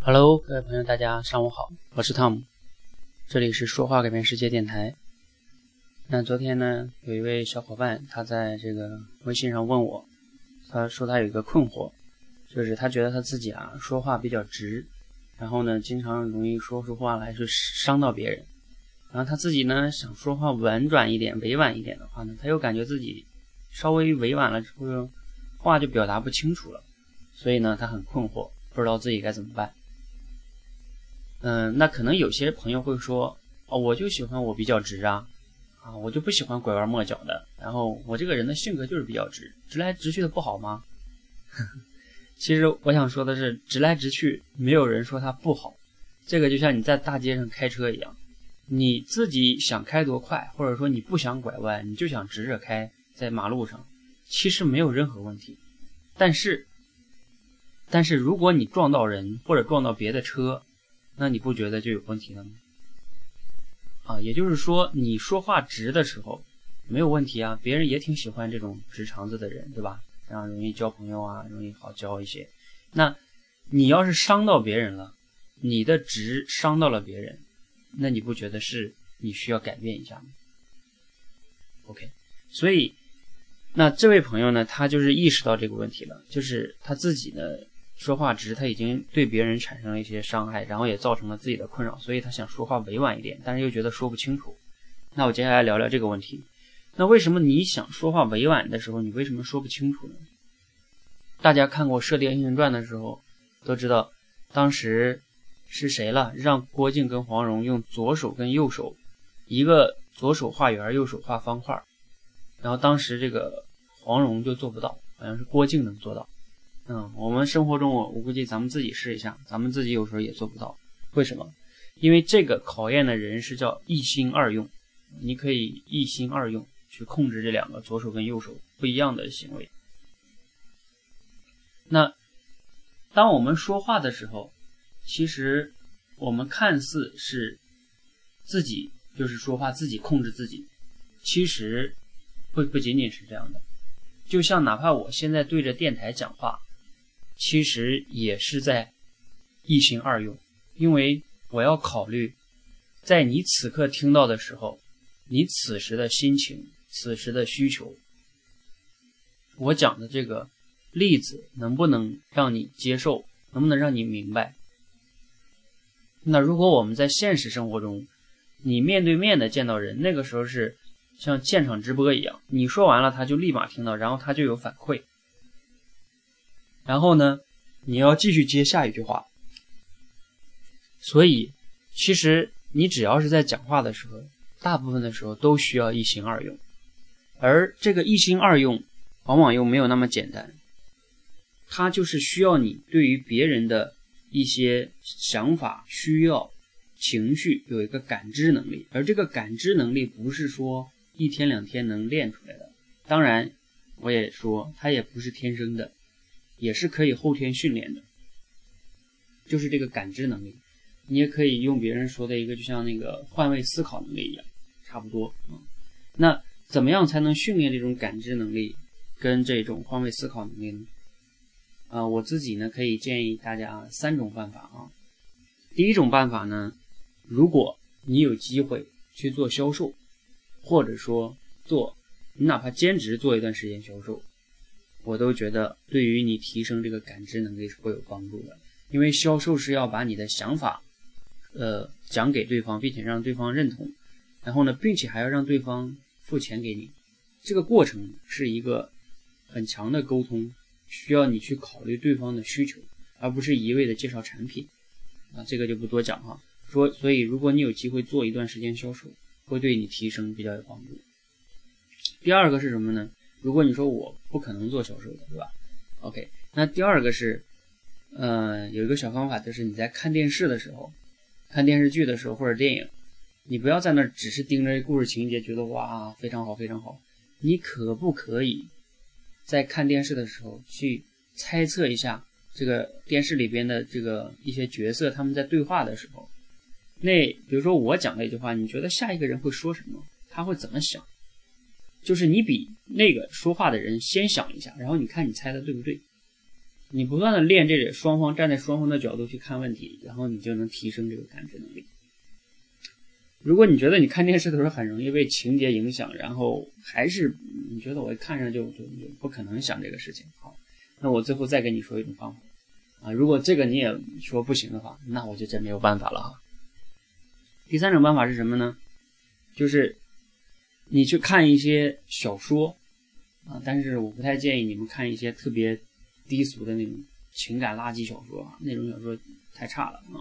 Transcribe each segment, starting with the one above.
Hello，各位朋友，大家上午好，我是汤姆，这里是说话改变世界电台。那昨天呢，有一位小伙伴他在这个微信上问我，他说他有一个困惑，就是他觉得他自己啊说话比较直，然后呢经常容易说出话来去伤到别人，然后他自己呢想说话婉转一点、委婉一点的话呢，他又感觉自己稍微委婉了之后，话就表达不清楚了，所以呢他很困惑，不知道自己该怎么办。嗯，那可能有些朋友会说，哦，我就喜欢我比较直啊，啊，我就不喜欢拐弯抹角的。然后我这个人的性格就是比较直，直来直去的不好吗？其实我想说的是，直来直去，没有人说它不好。这个就像你在大街上开车一样，你自己想开多快，或者说你不想拐弯，你就想直着开在马路上，其实没有任何问题。但是，但是如果你撞到人或者撞到别的车，那你不觉得就有问题了吗？啊，也就是说，你说话直的时候没有问题啊，别人也挺喜欢这种直肠子的人，对吧？这样容易交朋友啊，容易好交一些。那你要是伤到别人了，你的直伤到了别人，那你不觉得是你需要改变一下吗？OK，所以那这位朋友呢，他就是意识到这个问题了，就是他自己呢。说话直，他已经对别人产生了一些伤害，然后也造成了自己的困扰，所以他想说话委婉一点，但是又觉得说不清楚。那我接下来聊聊这个问题。那为什么你想说话委婉的时候，你为什么说不清楚呢？大家看过《射雕英雄传》的时候，都知道当时是谁了？让郭靖跟黄蓉用左手跟右手，一个左手画圆，右手画方块，然后当时这个黄蓉就做不到，好像是郭靖能做到。嗯，我们生活中，我我估计咱们自己试一下，咱们自己有时候也做不到。为什么？因为这个考验的人是叫一心二用，你可以一心二用去控制这两个左手跟右手不一样的行为。那当我们说话的时候，其实我们看似是自己就是说话自己控制自己，其实不不仅仅是这样的。就像哪怕我现在对着电台讲话。其实也是在一心二用，因为我要考虑，在你此刻听到的时候，你此时的心情、此时的需求，我讲的这个例子能不能让你接受，能不能让你明白？那如果我们在现实生活中，你面对面的见到人，那个时候是像现场直播一样，你说完了，他就立马听到，然后他就有反馈。然后呢，你要继续接下一句话。所以，其实你只要是在讲话的时候，大部分的时候都需要一心二用。而这个一心二用，往往又没有那么简单。它就是需要你对于别人的一些想法、需要、情绪有一个感知能力。而这个感知能力不是说一天两天能练出来的。当然，我也说它也不是天生的。也是可以后天训练的，就是这个感知能力，你也可以用别人说的一个，就像那个换位思考能力一样，差不多啊。那怎么样才能训练这种感知能力跟这种换位思考能力呢？啊，我自己呢可以建议大家三种办法啊。第一种办法呢，如果你有机会去做销售，或者说做你哪怕兼职做一段时间销售。我都觉得对于你提升这个感知能力是会有帮助的，因为销售是要把你的想法，呃，讲给对方，并且让对方认同，然后呢，并且还要让对方付钱给你，这个过程是一个很强的沟通，需要你去考虑对方的需求，而不是一味的介绍产品，啊，这个就不多讲哈。说，所以如果你有机会做一段时间销售，会对你提升比较有帮助。第二个是什么呢？如果你说我不可能做销售的，对吧？OK，那第二个是，呃，有一个小方法，就是你在看电视的时候，看电视剧的时候或者电影，你不要在那儿只是盯着故事情节，觉得哇非常好非常好。你可不可以在看电视的时候去猜测一下这个电视里边的这个一些角色他们在对话的时候，那比如说我讲了一句话，你觉得下一个人会说什么？他会怎么想？就是你比那个说话的人先想一下，然后你看你猜的对不对？你不断的练这个，双方站在双方的角度去看问题，然后你就能提升这个感知能力。如果你觉得你看电视的时候很容易被情节影响，然后还是你觉得我一看着就就就不可能想这个事情，好，那我最后再跟你说一种方法啊，如果这个你也说不行的话，那我就真没有办法了哈。第三种办法是什么呢？就是你去看一些小说啊，但是我不太建议你们看一些特别低俗的那种情感垃圾小说啊，那种小说太差了啊。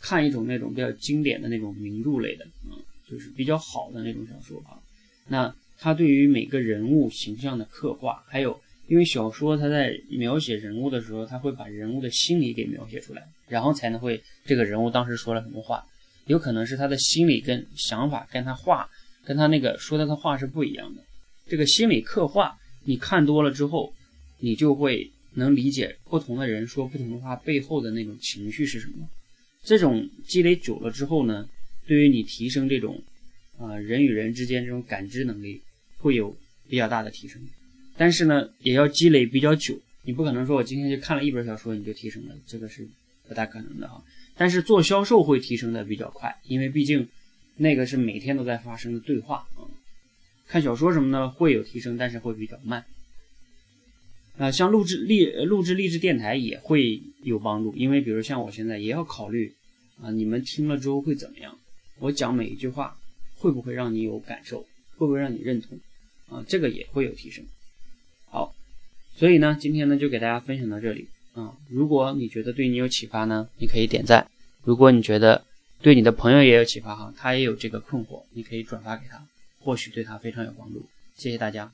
看一种那种比较经典的那种名著类的，啊，就是比较好的那种小说啊。那它对于每个人物形象的刻画，还有因为小说它在描写人物的时候，它会把人物的心理给描写出来，然后才能会这个人物当时说了什么话，有可能是他的心理跟想法跟他话跟他那个说的他话是不一样的。这个心理刻画，你看多了之后，你就会能理解不同的人说不同的话背后的那种情绪是什么。这种积累久了之后呢，对于你提升这种，啊人与人之间这种感知能力会有比较大的提升，但是呢，也要积累比较久。你不可能说我今天就看了一本小说你就提升了，这个是不大可能的哈。但是做销售会提升的比较快，因为毕竟那个是每天都在发生的对话啊。看小说什么的会有提升，但是会比较慢。啊，像录制励录制励志电台也会有帮助，因为比如像我现在也要考虑啊，你们听了之后会怎么样？我讲每一句话会不会让你有感受？会不会让你认同？啊，这个也会有提升。好，所以呢，今天呢就给大家分享到这里啊。如果你觉得对你有启发呢，你可以点赞；如果你觉得对你的朋友也有启发哈，他也有这个困惑，你可以转发给他，或许对他非常有帮助。谢谢大家。